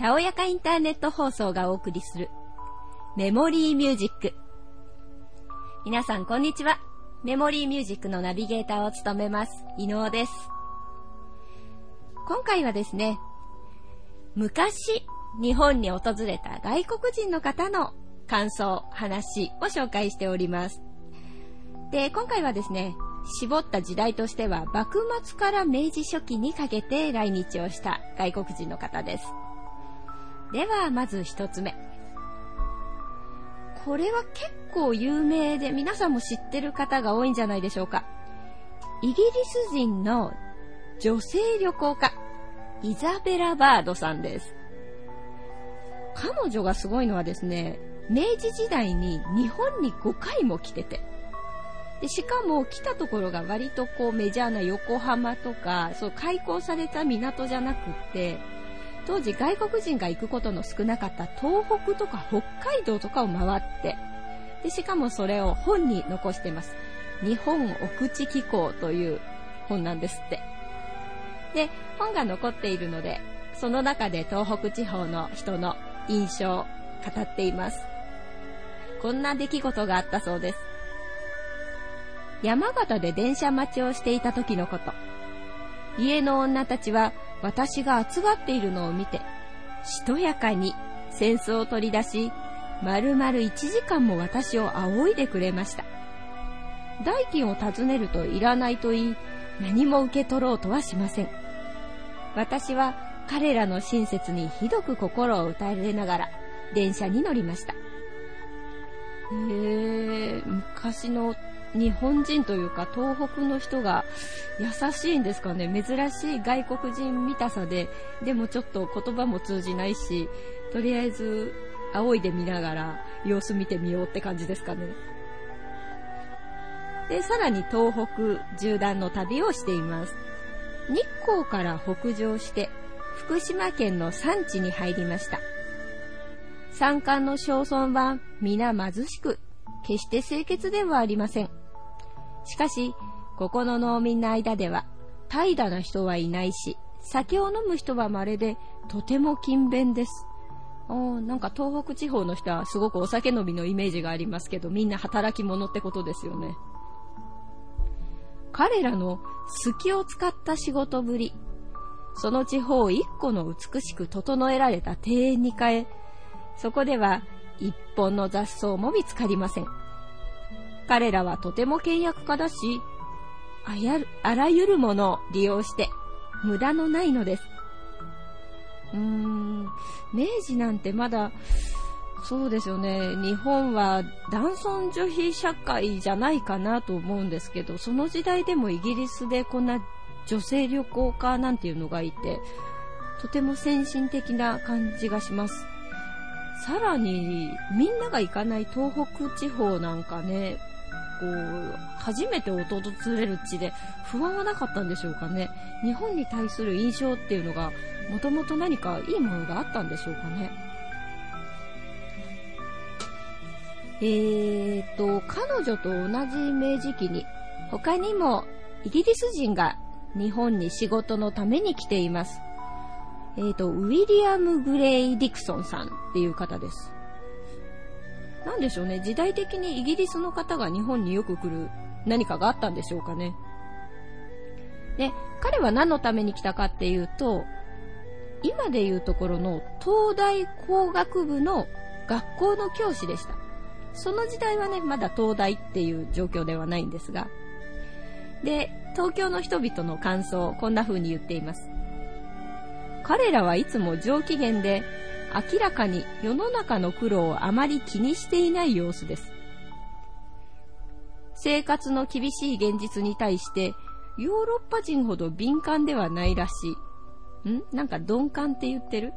たおやかインターネット放送がお送りするメモリーミュージック。皆さんこんにちは。メモリーミュージックのナビゲーターを務めます、伊能です。今回はですね、昔日本に訪れた外国人の方の感想、話を紹介しております。で、今回はですね、絞った時代としては幕末から明治初期にかけて来日をした外国人の方です。では、まず一つ目。これは結構有名で皆さんも知ってる方が多いんじゃないでしょうか。イギリス人の女性旅行家、イザベラ・バードさんです。彼女がすごいのはですね、明治時代に日本に5回も来てて、でしかも来たところが割とこうメジャーな横浜とか、そう開港された港じゃなくって、当時外国人が行くことの少なかった東北とか北海道とかを回って、で、しかもそれを本に残してます。日本奥地機構という本なんですって。で、本が残っているので、その中で東北地方の人の印象を語っています。こんな出来事があったそうです。山形で電車待ちをしていた時のこと。家の女たちは私が暑がっているのを見て、しとやかに扇子を取り出し、丸々1時間も私を仰いでくれました。代金を尋ねるといらないと言い、何も受け取ろうとはしません。私は彼らの親切にひどく心を打たれながら電車に乗りました。へえ、昔の日本人というか東北の人が優しいんですかね。珍しい外国人見たさで。でもちょっと言葉も通じないしとりあえず仰いでみながら様子見てみようって感じですかね。でさらに東北縦断の旅をしています。日光から北上して福島県の山地に入りました。山間の町村は皆貧しく決して清潔ではありません。しかし、ここの農民の間では、怠惰な人はいないし、酒を飲む人は稀で、とても勤勉です。おなんか東北地方の人はすごくお酒飲みのイメージがありますけど、みんな働き者ってことですよね。彼らの隙を使った仕事ぶり、その地方一個の美しく整えられた庭園に変え、そこでは一本の雑草も見つかりません。彼らはとても倹約家だし、あやる、あらゆるものを利用して、無駄のないのです。うーん、明治なんてまだ、そうですよね。日本は男尊女卑社会じゃないかなと思うんですけど、その時代でもイギリスでこんな女性旅行家なんていうのがいて、とても先進的な感じがします。さらに、みんなが行かない東北地方なんかね、こう、初めて訪れる地で不安はなかったんでしょうかね。日本に対する印象っていうのが、もともと何かいいものがあったんでしょうかね。えーと、彼女と同じ明治期に、他にもイギリス人が日本に仕事のために来ています。えーと、ウィリアム・グレイ・ディクソンさんっていう方です。なんでしょうね、時代的にイギリスの方が日本によく来る何かがあったんでしょうかね。で、彼は何のために来たかっていうと、今でいうところの東大工学部の学校の教師でした。その時代はね、まだ東大っていう状況ではないんですが。で、東京の人々の感想、こんな風に言っています。彼らはいつも上機嫌で、明らかに世の中の苦労をあまり気にしていない様子です。生活の厳しい現実に対して、ヨーロッパ人ほど敏感ではないらしい。ん？なんか鈍感って言ってる？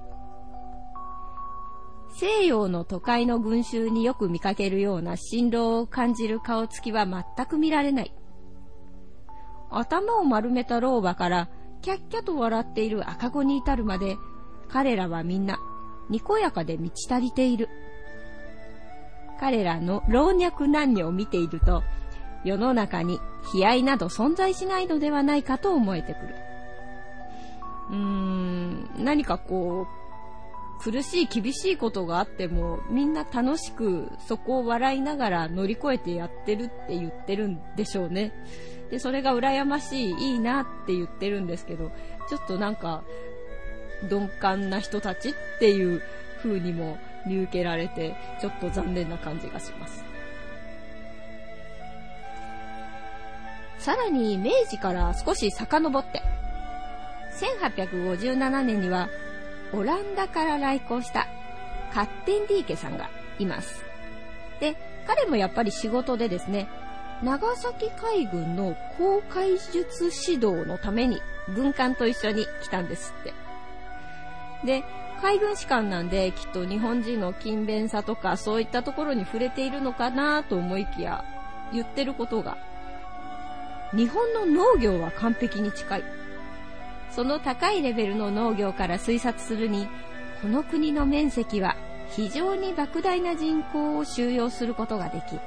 西洋の都会の群衆によく見かけるような辛労を感じる顔つきは全く見られない。頭を丸めた老婆からキャッキャと笑っている赤子に至るまで彼らはみんなにこやかで満ち足りている。彼らの老若男女を見ていると、世の中に悲哀など存在しないのではないかと思えてくる。うーん、何かこう、苦しい厳しいことがあってもみんな楽しくそこを笑いながら乗り越えてやってるって言ってるんでしょうね。で、それが羨ましい、いいなって言ってるんですけど、ちょっとなんか、鈍感な人たちっていう風にも見受けられて、ちょっと残念な感じがします。さらに明治から少し遡って、1857年にはオランダから来航したカッテンディーケさんがいます。で、彼もやっぱり仕事でですね、長崎海軍の航海術指導のために軍艦と一緒に来たんですって。で、海軍士官なんできっと日本人の勤勉さとかそういったところに触れているのかなと思いきや言ってることが日本の農業は完璧に近い。その高いレベルの農業から推察するにこの国の面積は非常に莫大な人口を収容することができる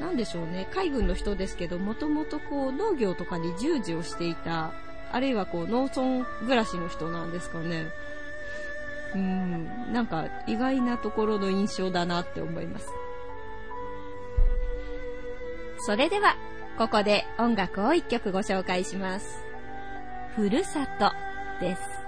なんでしょうね、海軍の人ですけど、もともとこう農業とかに従事をしていた、あるいはこう農村暮らしの人なんですかね。うん、なんか意外なところの印象だなって思います。それでは、ここで音楽を一曲ご紹介します。ふるさとです。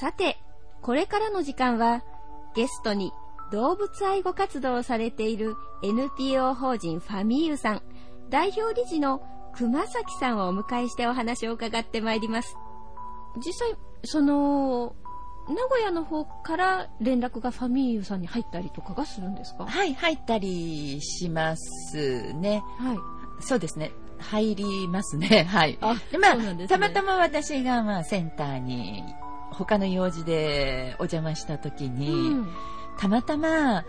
からの時間はゲストに動物愛護活動をされている NPO 法人ファミユさん代表理事の熊崎さんをお迎えしてお話を伺ってまいります。実際、その、名古屋の方から連絡がファミユさんに入ったりとかがするんですか？はい、入ったりしますね。はい。そうですね。入りますね。はい。あ、でまあ、ね、たまたま私がまあセンターに他の用事でお邪魔した時に、うん、たまたま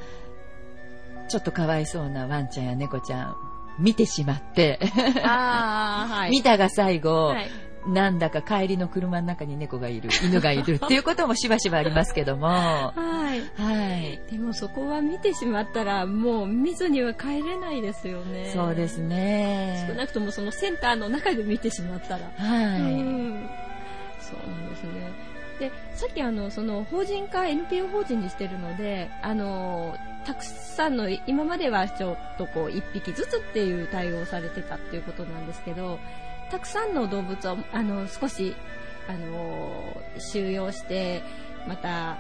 ちょっとかわいそうなワンちゃんや猫ちゃん見てしまってはい、見たが最後、はい、なんだか帰りの車の中に猫がいる、犬がいるっていうこともしばしばありますけども。はい。はい。でもそこは見てしまったら、もう見ずには帰れないですよね。そうですね。少なくともそのセンターの中で見てしまったら。はい。うん、そうなんですね。でさっきあのその法人化 NPO 法人にしてるのであのたくさんの今まではちょっとこう1匹ずつっていう対応をされてたっていうことなんですけどたくさんの動物をあの少しあの収容してまた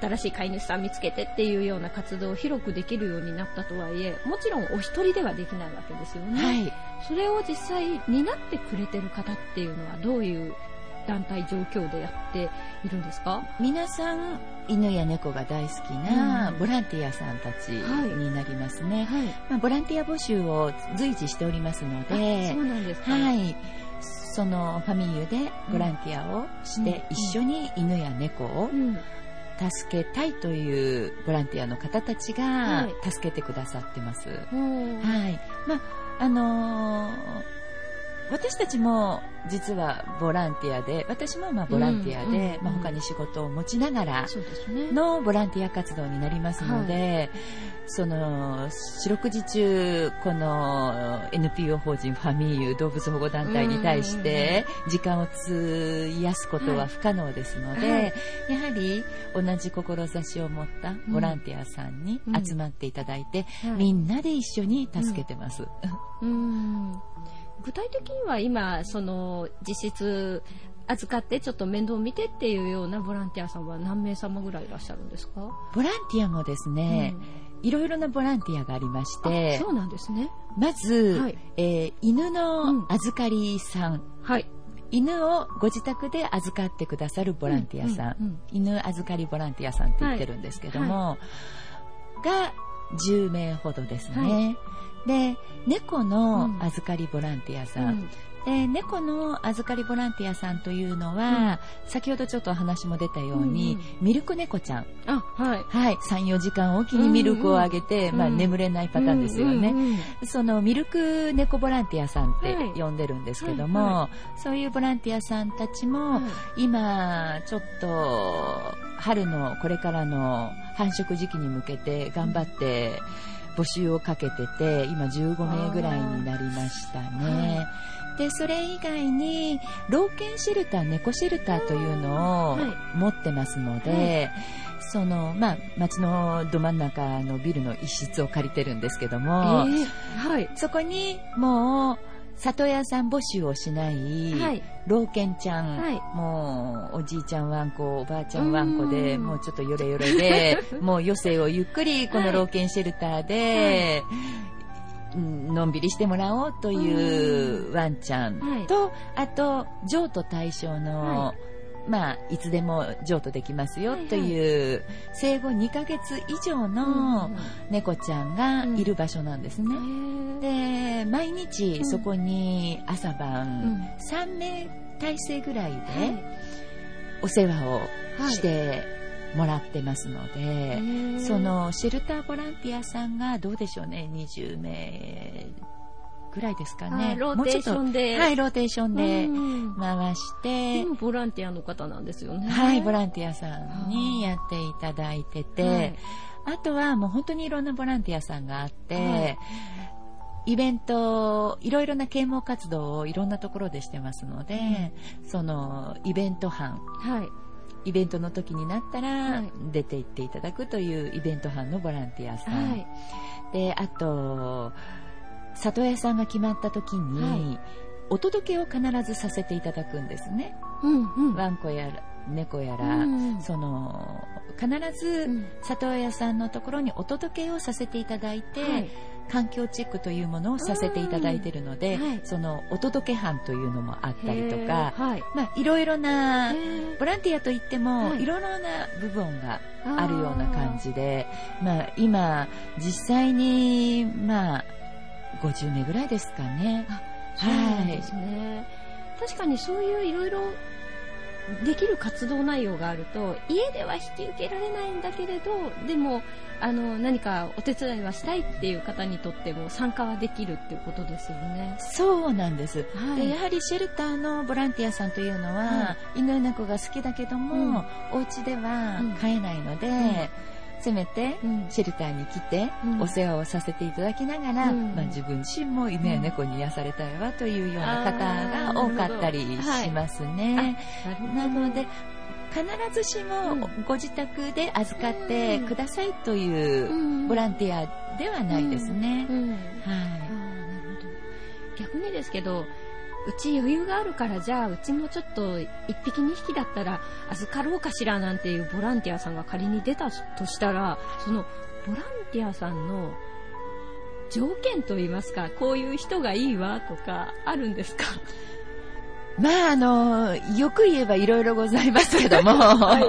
新しい飼い主さん見つけてっていうような活動を広くできるようになったとはいえもちろんお一人ではできないわけですよね、はい、それを実際担ってくれてる方っていうのはどういう団体状況でやっているんですか？皆さん犬や猫が大好きなボランティアさんたちになりますね、はい、まあ、ボランティア募集を随時しておりますのでそうなんですか、はい。そのファミリーでボランティアをして、一緒に犬や猫を助けたいというボランティアの方たちが助けてくださってます。はい。まあ、あのー私たちも実はボランティアで、私もまあボランティアで、まあ、他に仕事を持ちながらのボランティア活動になりますので、その四六時中この NPO 法人ファミーユ動物保護団体に対して時間を費やすことは不可能ですので、やはり同じ志を持ったボランティアさんに集まっていただいて、みんなで一緒に助けてます。うん具体的には今その実質預かってちょっと面倒見てっていうようなボランティアさんは何名様ぐらいいらっしゃるんですか？ボランティアもですね、うん、いろいろなボランティアがありましてそうなんですね。まず、はい、えー、犬の預かりさん、うん、はい。犬をご自宅で預かってくださるボランティアさん、うんうんうん、犬預かりボランティアさんって言ってるんですけども、はいはい、が10名ほどですね、はいで猫の預かりボランティアさん、うん。で猫の預かりボランティアさんというのは、うん、先ほどちょっとお話も出たように、うん、ミルク猫ちゃん。あ、はい。はい、34時間おきにミルクをあげて、うんうん、まあ、眠れないパターンですよね、うんうんうん、そのミルク猫ボランティアさんって呼んでるんですけども、はいはい、そういうボランティアさんたちも、今ちょっと春のこれからの繁殖時期に向けて頑張って、募集をかけてて今15名ぐらいになりましたね。でそれ以外に老犬シェルター猫シェルターというのを持ってますので、そのまあ、町のど真ん中のビルの一室を借りてるんですけども、えー、はい、そこにもう里屋さん募集をしない、はい、老犬ちゃん、はい、もうおじいちゃんワンコおばあちゃんワンコでもうちょっとヨレヨレで もう余生をゆっくりこの老犬シェルターで、はい、のんびりしてもらおうというワンちゃんと、あと譲渡対象の、まあ、いつでも譲渡できますよという、生後2ヶ月以上の猫ちゃんがいる場所なんですね。で、毎日そこに朝晩3名体制ぐらいでお世話をしてもらってますので、そのシェルターボランティアさんがどうでしょうね、20名ぐらいですかね。ローテーションで。はい、ローテーションで回して。ボランティアの方なんですよね。はい、ボランティアさんにやっていただいてて、はい、あとはもう本当にいろんなボランティアさんがあって、はい。イベント、いろいろな啓蒙活動をいろんなところでしてますので、うん、そのイベント班、はい、イベントの時になったら出て行っていただくというイベント班のボランティアさん、はい、であと里親さんが決まった時に、はい、お届けを必ずさせていただくんですね。うんうん、ワンコや猫やら、うんその必ず里親さんのところにお届けをさせていただいて、はい、環境チェックというものをさせていただいているので、はい、そのお届け班というのもあったりとか、はい。まあ、いろいろなボランティアといっても、い。ろいろな部分があるような感じで、まあ、今実際に、まあ50名ぐらいですかね。はい。ですね。確かにそういういろいろできる活動内容があると家では引き受けられないんだけれどでもあの何かお手伝いはしたいっていう方にとっても参加はできるっていうことですよね。そうなんです、はい、でやはりシェルターのボランティアさんというのは、はい、犬猫が好きだけども、うん、お家では飼えないので。うんせめてシェルターに来てお世話をさせていただきながら、まあ、自分自身も犬や猫に癒されたいわというような方が多かったりしますね。なので必ずしもご自宅で預かってくださいというボランティアではないですね。はい、逆にですけどうち余裕があるからじゃあうちもちょっと1匹2匹だったら預かろうかしらなんていうボランティアさんが仮に出たとしたらそのボランティアさんの条件といいますかこういう人がいいわとかあるんですか？まあ、あの、よく言えばいろいろございますけども、はい、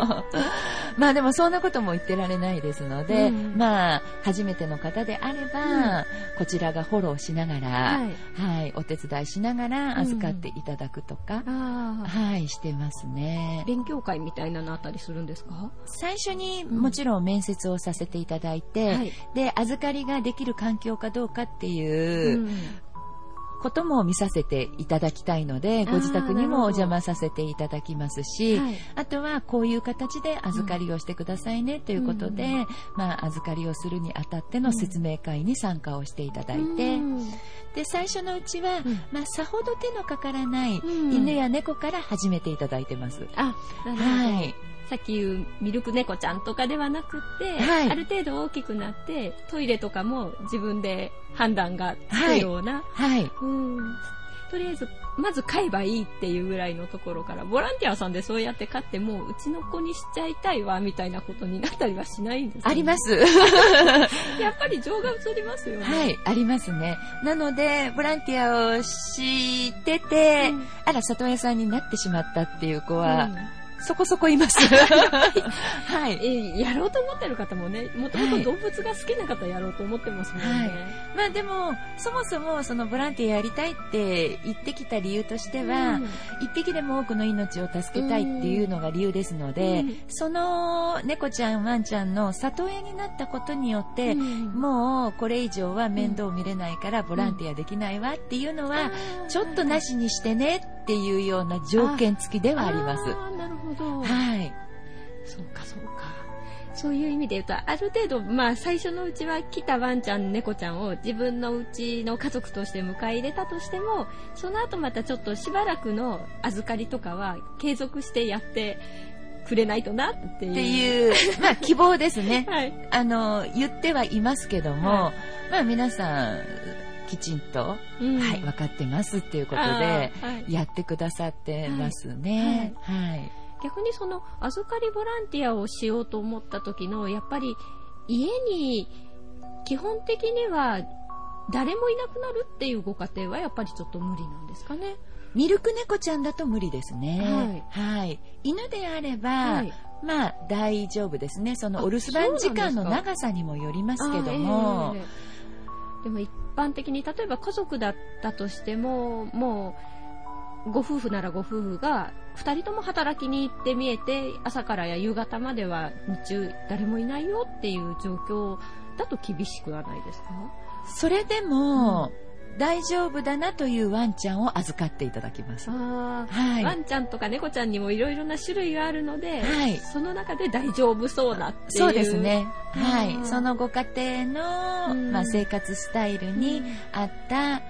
まあでもそんなことも言ってられないですので、うん、まあ、初めての方であれば、うん、こちらがフォローしながら、はい、はい、お手伝いしながら預かっていただくとか、うん、はい、してますね。勉強会みたいなのあったりするんですか？最初にもちろん面接をさせていただいて、はい、で、預かりができる環境かどうかっていう、ことも見させていただきたいので、ご自宅にもお邪魔させていただきますし、はい、あとはこういう形で預かりをしてくださいねということで、うん、まあ、預かりをするにあたっての説明会に参加をしていただいて、うん、で、最初のうちは、うん、まあ、さほど手のかからない犬や猫から始めていただいてます。あ、はい。さっき言うミルク猫ちゃんとかではなくて、はい、ある程度大きくなってトイレとかも自分で判断がつくような、はい、はい、うん。とりあえずまず飼えばいいっていうぐらいのところからボランティアさんでそうやって飼ってもうちの子にしちゃいたいわみたいなことになったりはしないんですか、ね、あります。やっぱり情が移りますよね。はいありますね。なのでボランティアをしてて、うん、あら里親さんになってしまったっていう子は、うんそこそこいます。はい、やろうと思ってる方もね、もともと動物が好きな方やろうと思ってますもんね。はい、まあでも、そもそもそのボランティアやりたいって言ってきた理由としては、一、うん、匹でも多くの命を助けたいっていうのが理由ですので、うん、その猫ちゃん、ワンちゃんの里親になったことによって、うん、もうこれ以上は面倒見れないからボランティアできないわっていうのは、ちょっとなしにしてねっていうような条件付きではあります。なるほど。はい。そうか、そうか。そういう意味で言うと、ある程度、まあ、最初のうちは来たワンちゃん、猫ちゃんを自分のうちの家族として迎え入れたとしても、その後またちょっとしばらくの預かりとかは継続してやってくれないとなっていう。っていう、まあ、希望ですね。はい。あの、言ってはいますけども、はい、まあ、皆さん、きちんと、うん、はい、分かってますっていうことで、やってくださってますね。はい。はい、逆にその、預かりボランティアをしようと思った時の、やっぱり、家に、基本的には、誰もいなくなるっていうご家庭はやっぱりちょっと無理なんですかね。ミルク猫ちゃんだと無理ですね。はい。はい、犬であれば、はい、まあ大丈夫ですね。そのお留守番時間の長さにもよりますけども、えー、でも一般的に例えば家族だったとしてももうご夫婦ならご夫婦が2人とも働きに行って見えて朝からや夕方までは日中誰もいないよっていう状況だと厳しくはないですか？それでも、うん大丈夫だなというワンちゃんを預かっていただきます。はい、ワンちゃんとか猫ちゃんにもいろいろな種類があるので、はい、その中で大丈夫そうなっていう。そうですね。はい。そのご家庭の、まあ、生活スタイルに合った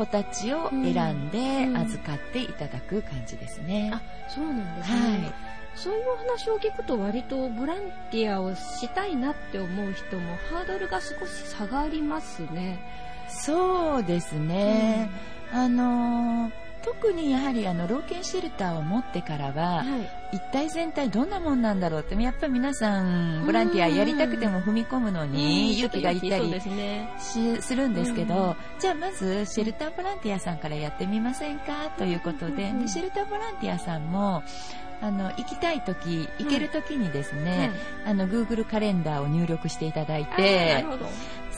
子たちを選んで預かっていただく感じですね。あ、そうなんですね。はいそういうお話を聞くと割とボランティアをしたいなって思う人もハードルが少し下がりますね。そうですね。うん、あのー特にやはりあの老犬シェルターを持ってからは、はい、一体全体どんなもんなんだろうってやっぱり皆さんボランティアやりたくても踏み込むのに勇気がいったりするんですけどじゃあまずシェルターボランティアさんからやってみませんか？ということででシェルターボランティアさんもあの行きたい時行ける時にですね、はい、あの Google カレンダーを入力していただいて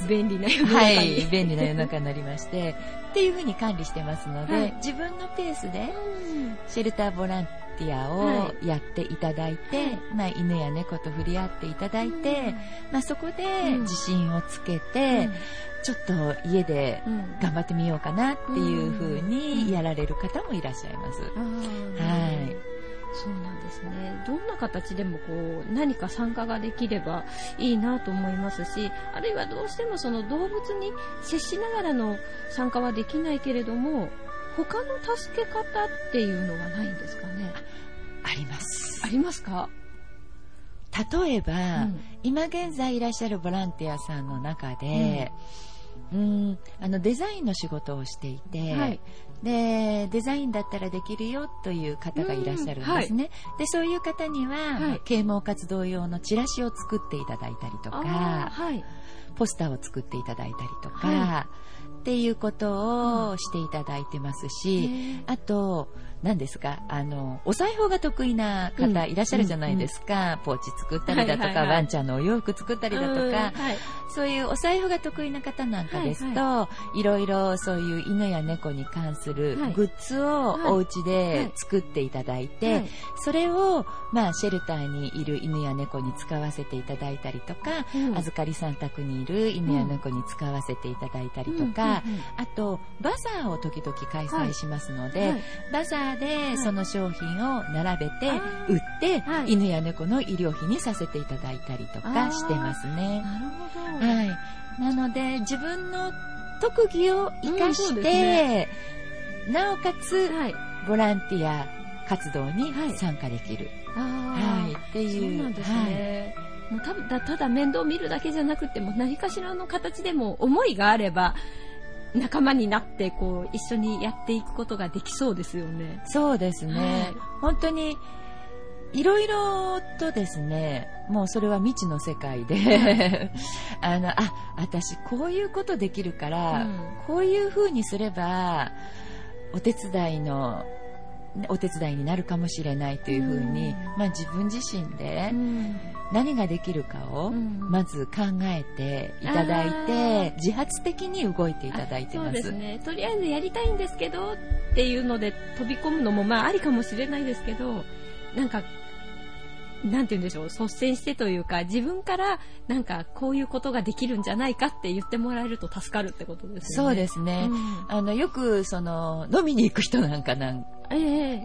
便利な世の中はい、便利な世の中になりましてっていうふうに管理してますので、はい、自分のペースでシェルターボランティアをやっていただいて、はい、まあ、犬や猫と触れ合っていただいて、まあ、そこで自信をつけて、ちょっと家で頑張ってみようかなっていうふうにやられる方もいらっしゃいます。はい。そうなんですね。どんな形でもこう、何か参加ができればいいなと思いますし、あるいはどうしてもその動物に接しながらの参加はできないけれども、他の助け方っていうのはないんですかね？あります。ありますか？例えば、うん、今現在いらっしゃるボランティアさんの中で、うん、うんあのデザインの仕事をしていて、はい、でデザインだったらできるよという方がいらっしゃるんですね、はい、でそういう方には、はい、啓蒙活動用のチラシを作っていただいたりとか、はい、ポスターを作っていただいたりとか、っていうことをしていただいてますし、あと何ですか、あの、お裁縫が得意な方いらっしゃるじゃないですか。ポーチ作ったりだとか、ワンちゃんのお洋服作ったりだとか、そういうお財布が得意な方なんかですと、いろいろそういう犬や猫に関するグッズをお家で作っていただいて、それを、まあ、シェルターにいる犬や猫に使わせていただいたりとか、預かりさん宅にいる犬や猫に使わせていただいたりとか、あと、バザーを時々開催しますので、バザーでその商品を並べて売って、犬や猫の医療費にさせていただいたりとかしてますね。な。はい。なので自分の特技を生かして、ね、なおかつ、ボランティア活動に参加できる。はい。っていう。そうなんですね。もうただただ面倒見るだけじゃなくても何かしらの形でも思いがあれば仲間になってこう一緒にやっていくことができそうですよね。そうですね。はい、本当にいろいろとですね、もうそれは未知の世界で あの、あ、私こういうことできるから、うん、こういう風にすれば、お手伝いのお手伝いになるかもしれないというふうに、まあ、自分自身で何ができるかをまず考えていただいて、自発的に動いていただいてます。そうですね。とりあえずやりたいんですけどっていうので飛び込むのもまあありかもしれないですけど、なんかなんて言うんでしょう、率先してというか、自分からなんかこういうことができるんじゃないかって言ってもらえると助かるってことですね。そうですね。うん、あの、よくその、飲みに行く人なんかなん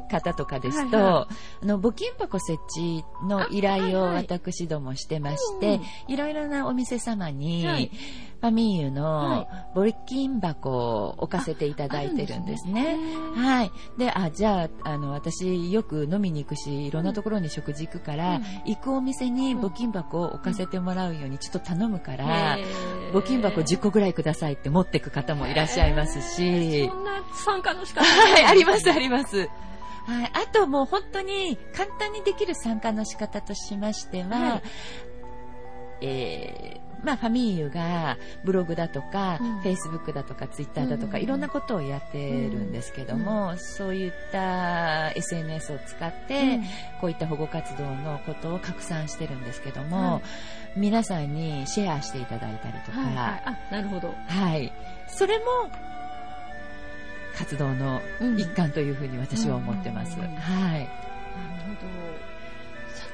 方とかですと、あの募金箱設置の依頼を私どもしてまして、いろいろなお店様に、はい。ファミーユの募金箱を置かせていただいてるんですね。はい。で、あ、じゃあ、あの、私よく飲みに行くし、いろんなところに食事行くから、うん、行くお店に募金箱を置かせてもらうようにちょっと頼むから、募金箱10個ぐらいくださいって持ってく方もいらっしゃいますし。そんな参加の仕方はい、あります、あります。はい、あともう本当に簡単にできる参加の仕方としましては、はい、えーまあ、ファミーユがブログだとか、フェイスブックだとか、ツイッターだとか、いろんなことをやってるんですけども、そういった SNS を使って、こういった保護活動のことを拡散してるんですけども、皆さんにシェアしていただいたりとか、はいはい、あ、なるほど。はい。それも、活動の一環というふうに私は思ってます。はい。なるほど。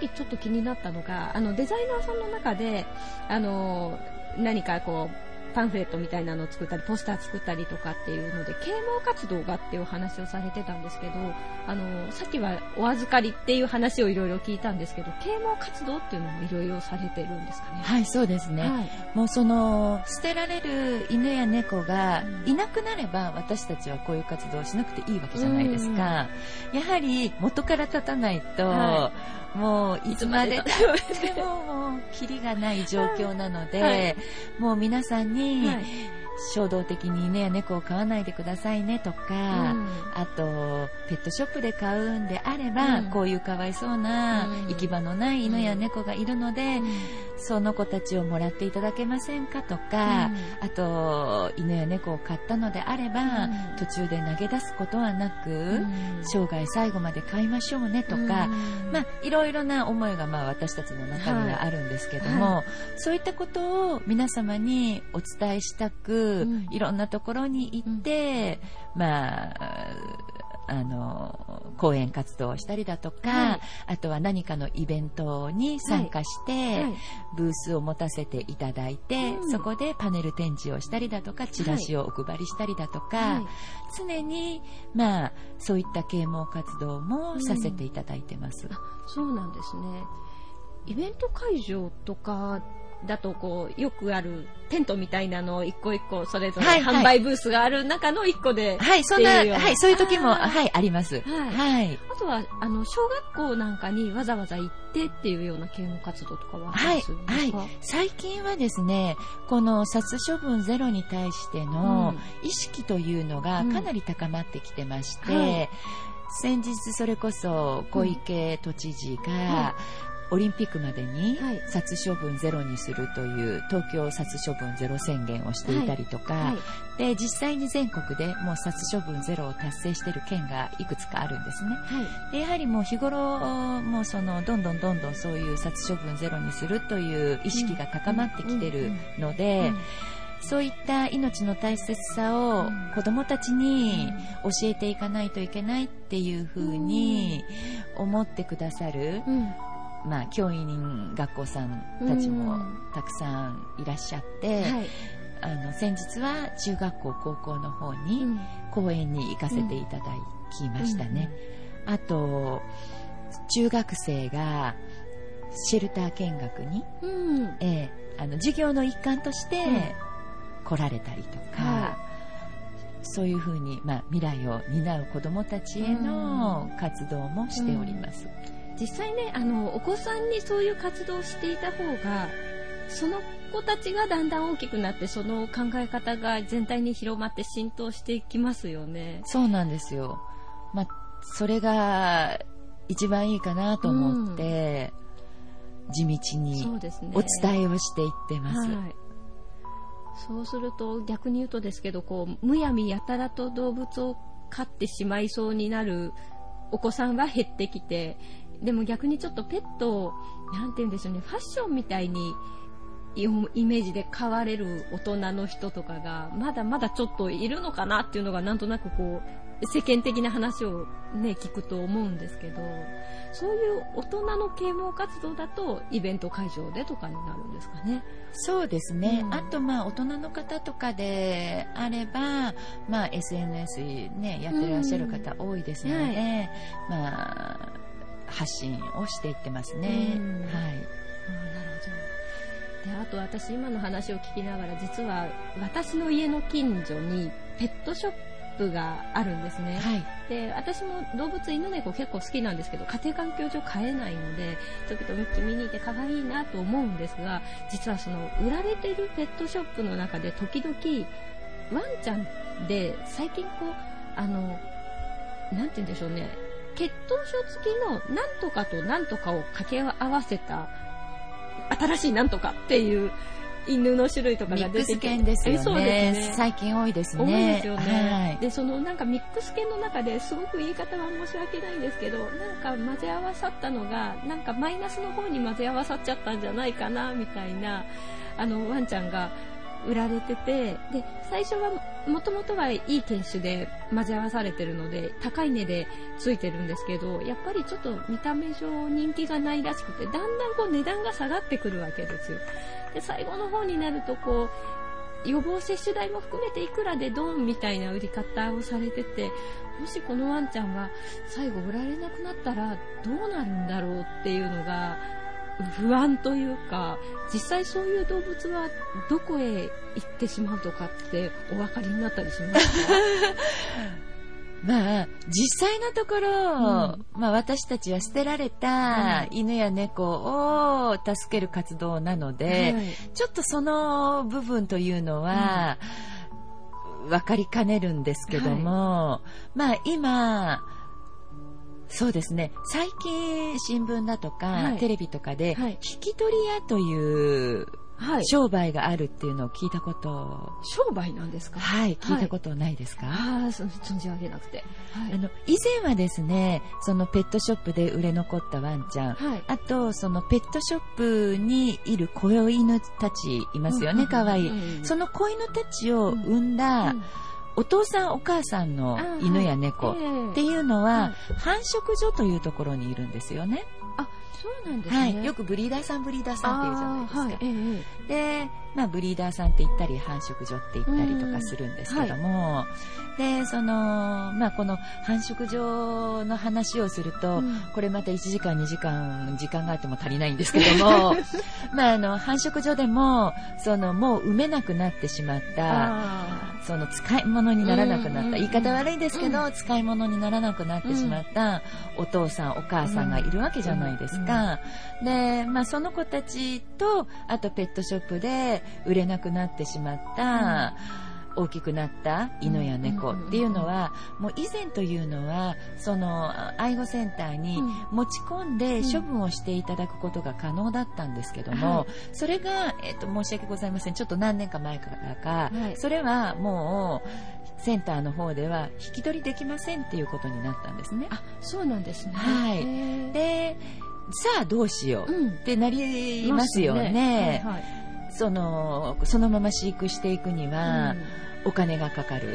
きちょっと気になったのが、あの、デザイナーさんの中で、あの、何かこう、パンフレットみたいなのを作ったり、ポスター作ったりとかっていうので、啓蒙活動がっていうお話をされてたんですけど、あの、さっきはお預かりっていう話をいろいろ聞いたんですけど、啓蒙活動っていうのもいろいろされてるんですかね。はい、そうですね。はい、もうその、捨てられる犬や猫がいなくなれば、私たちはこういう活動をしなくていいわけじゃないですか。やはり元から立たないと、はいもういつまでたってももうキリがない状況なので、はい、もう皆さんに、はい。衝動的に犬や猫を飼わないでくださいねとか、うん、あとペットショップで買うんであれば、うん、こういうかわいそうな行き場のない犬や猫がいるので、うん、その子たちをもらっていただけませんか？とか、あと犬や猫を飼ったのであれば、途中で投げ出すことはなく、生涯最後まで飼いましょうねとか、まあ、いろいろな思いがまあ私たちの中にはあるんですけども、はい、そういったことを皆様にお伝えしたくいろんなところに行って、まあ、あの、講演活動をしたりだとか、はい、あとは何かのイベントに参加して、はい。はい、ブースを持たせていただいて、うん、そこでパネル展示をしたりだとか、チラシをお配りしたりだとか、常に、まあ、そういった啓蒙活動もさせていただいてます。うん、そうなんですね。イベント会場とかだとこうよくあるテントみたいなのを一個一個それぞれ販売ブースがある中の一個で、はい、そんな、はい、そういう時も、はい、あります。はい。はい、あとは、あの、小学校なんかにわざわざ行ってっていうような啓蒙活動とかははい、はい。最近はですね、この殺処分ゼロに対しての意識というのがかなり高まってきてまして、うんはい、先日それこそ小池都知事が、オリンピックまでに殺処分ゼロにするという東京殺処分ゼロ宣言をしていたりとか、はい。はい、で実際に全国でもう殺処分ゼロを達成している県がいくつかあるんですね、はい、でやはりもう日頃もうそのどんどんどんどんそういう殺処分ゼロにするという意識が高まってきてるので、そういった命の大切さを子どもたちに教えていかないといけないっていうふうに思ってくださる、まあ、教員学校さんたちもたくさんいらっしゃって、あの先日は中学校高校の方に講演に行かせていただきましたね、あと中学生がシェルター見学に、えー、あの授業の一環として、来られたりとか、はい、そういうふうに、まあ、未来を担う子どもたちへの活動もしております。実際ねあのお子さんにそういう活動をしていた方がその子たちがだんだん大きくなってその考え方が全体に広まって浸透していきますよね。そうなんですよ。まあ、それが一番いいかなと思って、うん、地道にお伝えをしていってます。はいそうすると逆に言うとですけどこうむやみやたらと動物を飼ってしまいそうになるお子さんは減ってきてでも逆にちょっとペットを何て言うんでしょうねファッションみたいにイメージで飼われる大人の人とかがまだまだちょっといるのかなっていうのがなんとなくこう世間的な話をね聞くと思うんですけどそういう大人の啓蒙活動だとイベント会場でとかになるんですかね。そうですね、うん、あとまあ大人の方とかであれば、まあ、SNS、ね、やってらっしゃる方多いですので、うん。はい、まあ、発信をしていってますね。うん、はい、なるほど。であと私今の話を聞きながら実は私の家の近所にペットショッププがあるんですね、はい、で私も動物犬猫結構好きなんですけど家庭環境上飼えないので時々ミッキー見に行って可愛いなと思うんですが実はその売られてるペットショップの中で時々ワンちゃんで最近こうあのなんて言うんでしょうね血統書付きのなんとかとなんとかを掛け合わせた新しいなんとかっていう犬の種類とかが出てきて。ですよね。そうですね。最近多いですね。多いですよね。はい、で、そのなんかミックス犬の中ですごく言い方は申し訳ないんですけど、なんか混ぜ合わさったのが、なんかマイナスの方に混ぜ合わさっちゃったんじゃないかな、みたいな、あの、ワンちゃんが売られてて、で、最初はもともとはいい犬種で混ぜ合わされてるので、高い値でついてるんですけど、やっぱりちょっと見た目上人気がないらしくて、だんだんこう値段が下がってくるわけですよ。で、最後の方になるとこう、予防接種代も含めていくらでドンみたいな売り方をされてて、もしこのワンちゃんが最後売られなくなったらどうなるんだろうっていうのが不安というか、実際そういう動物はどこへ行ってしまうとかってお分かりになったりしますか？まあ、実際のところ、うん、まあ私たちは捨てられた犬や猫を助ける活動なので、はい、ちょっとその部分というのは、分かりかねるんですけども、はい、まあ今、そうですね。最近新聞だとか、はい、テレビとかで、引き取り屋という商売があるっていうのを聞いたこと、商売なんですか？はい。聞いたことないですか、はい、あ存じ上げなくて、はい、あの以前はですねそのペットショップで売れ残ったワンちゃん、はい、あとそのペットショップにいる子犬たちいますよね、かわいい、その子犬たちを産んだ、うんうんお父さんお母さんの犬や猫っていうのは、繁殖所というところにいるんですよね。あそうなんですね、はい、よくブリーダーさんブリーダーさんっていうじゃないですか。はい。え。で、まあ、ブリーダーさんって言ったり繁殖所って言ったりとかするんですけども、はい、でその、まあ、この繁殖所の話をすると、うん、これまた1時間2時間時間があっても足りないんですけども。まあ、あの繁殖所でもそのもう埋めなくなってしまったその使い物にならなくなった、言い方悪いですけど、使い物にならなくなってしまったお父さん、お母さんがいるわけじゃないですか。で、まあその子たちと、あとペットショップで売れなくなってしまった、大きくなった犬や猫っていうのは、もう以前というのはその愛護センターに持ち込んで処分をしていただくことが可能だったんですけども、それが、えっと、申し訳ございません。ちょっと何年か前からか、それはもうセンターの方では引き取りできませんっていうことになったんですね。あそうなんですね、はい、でさあどうしようってなりますよね。ね。はいはいそのそのまま飼育していくにはお金がかかる、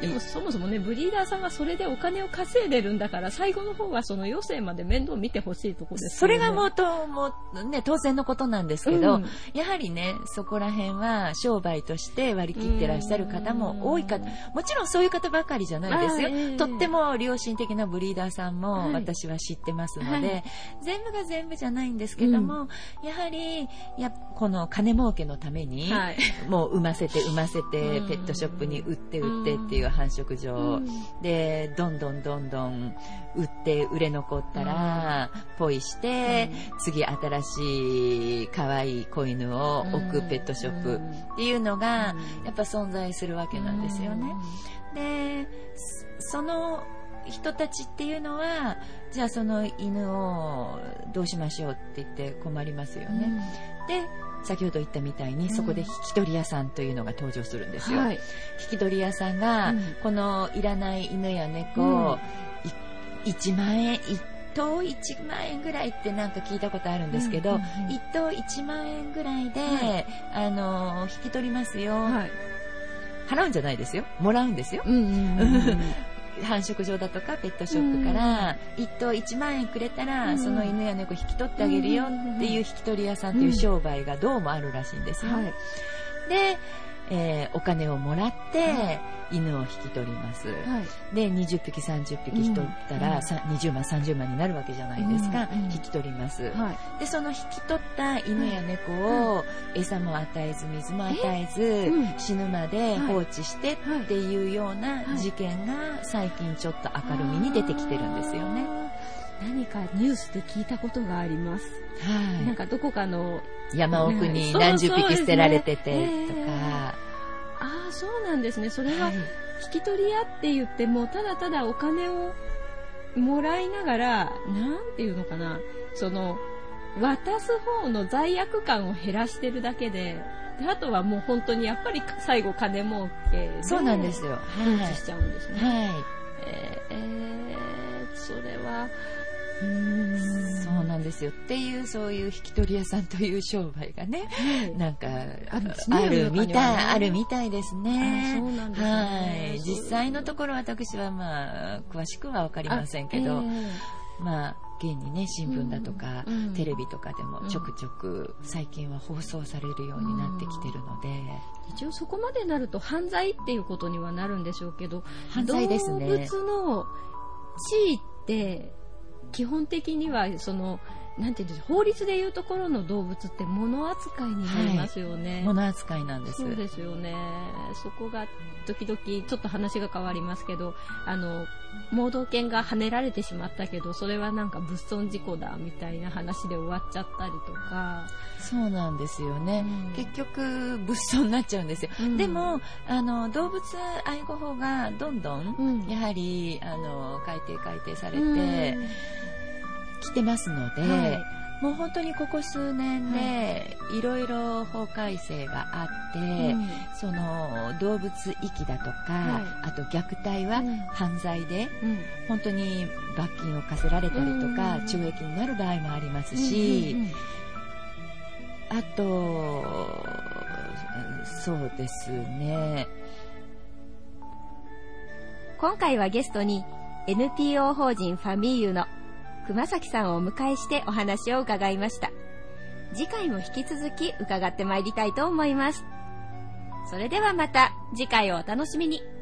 でもそもそもね、ブリーダーさんがそれでお金を稼いでるんだから、最後の方はその余生まで面倒見てほしいところです、ね、それがもとも、ね、当然のことなんですけど、うん、やはりね、そこら辺は商売として割り切ってらっしゃる方も多いか、もちろんそういう方ばかりじゃないですよ。とっても良心的なブリーダーさんも私は知ってますので、はい、全部が全部じゃないんですけども、うん、やはり、やこの金儲けのために、はい、もう産ませて産ませて、ペットショップに売って売ってっていう繁殖場、うん、でどんどんどんどん売って売れ残ったら、ポイして、次新しい可愛い子犬を置くペットショップっていうのがやっぱ存在するわけなんですよね。でその人たちっていうのはじゃあその犬をどうしましょうって言って困りますよね。で先ほど言ったみたいに、そこで引き取り屋さんというのが登場するんですよ。はい、引き取り屋さんが、うん、このいらない犬や猫を、うん、1万円、1頭1万円ぐらいってなんか聞いたことあるんですけど、うんうんうん、1頭1万円ぐらいで、はい、あの、引き取りますよ。はい払うんじゃないですよ。もらうんですよ。うんうんうん 繁殖場だとかペットショップから1頭1万円くれたら、その犬や猫引き取ってあげるよっていう引き取り屋さんという商売がどうもあるらしいんですよ。はい、でえー、お金をもらって、犬を引き取ります、はい、で20匹30匹引き取ったら、うん、20万30万になるわけじゃないですか、うんうん、引き取ります、はい、でその引き取った犬や猫を、餌も与えず水も与えず、死ぬまで放置してっていうような事件が最近ちょっと明るみに出てきてるんですよね。何かニュースで聞いたことがあります。はい。なんかどこかの山奥に何十匹捨てられててとか。ああ、そうなんですね。それは引き取り屋って言っても、ただただお金をもらいながら、なんていうのかな、その、渡す方の罪悪感を減らしてるだけで、であとはもう本当にやっぱり最後金儲けそうなんですよ。はい。しちゃうんですね。はい。えー、えー、それは、そうなんですよ。っていうそういう引き取り屋さんという商売がね、はい、なんかあるみたい、あるみたいですね。そうなんですね。はい。実際のところ私はまあ詳しくはわかりませんけど、えー、まあ現にね新聞だとか、うん、テレビとかでもちょくちょく最近は放送されるようになってきてるので、一応そこまでなると犯罪っていうことにはなるんでしょうけど犯罪ですね。動物の地位って基本的にはそのなんていうんでしょう法律でいうところの動物って物扱いになりますよね、はい、物扱いなんです。そうですよね。そこが時々ちょっと話が変わりますけどあの盲導犬が跳ねられてしまったけどそれはなんか物損事故だみたいな話で終わっちゃったりとか。そうなんですよね、うん、結局物損になっちゃうんですよ、うん、でもあの動物愛護法がどんどん、やはりあの改定改定されて、来てますので、はい、もう本当にここ数年でい。ろいろ法改正があって、うん、その動物遺棄だとか、はい、あと虐待は犯罪で、うん、本当に罰金を課せられたりとか、懲役になる場合もありますし、あとそうですね。今回はゲストに NPO 法人ファミーユの熊崎さんをお迎えしてお話を伺いました。次回も引き続き伺ってまいりたいと思います。それではまた次回をお楽しみに。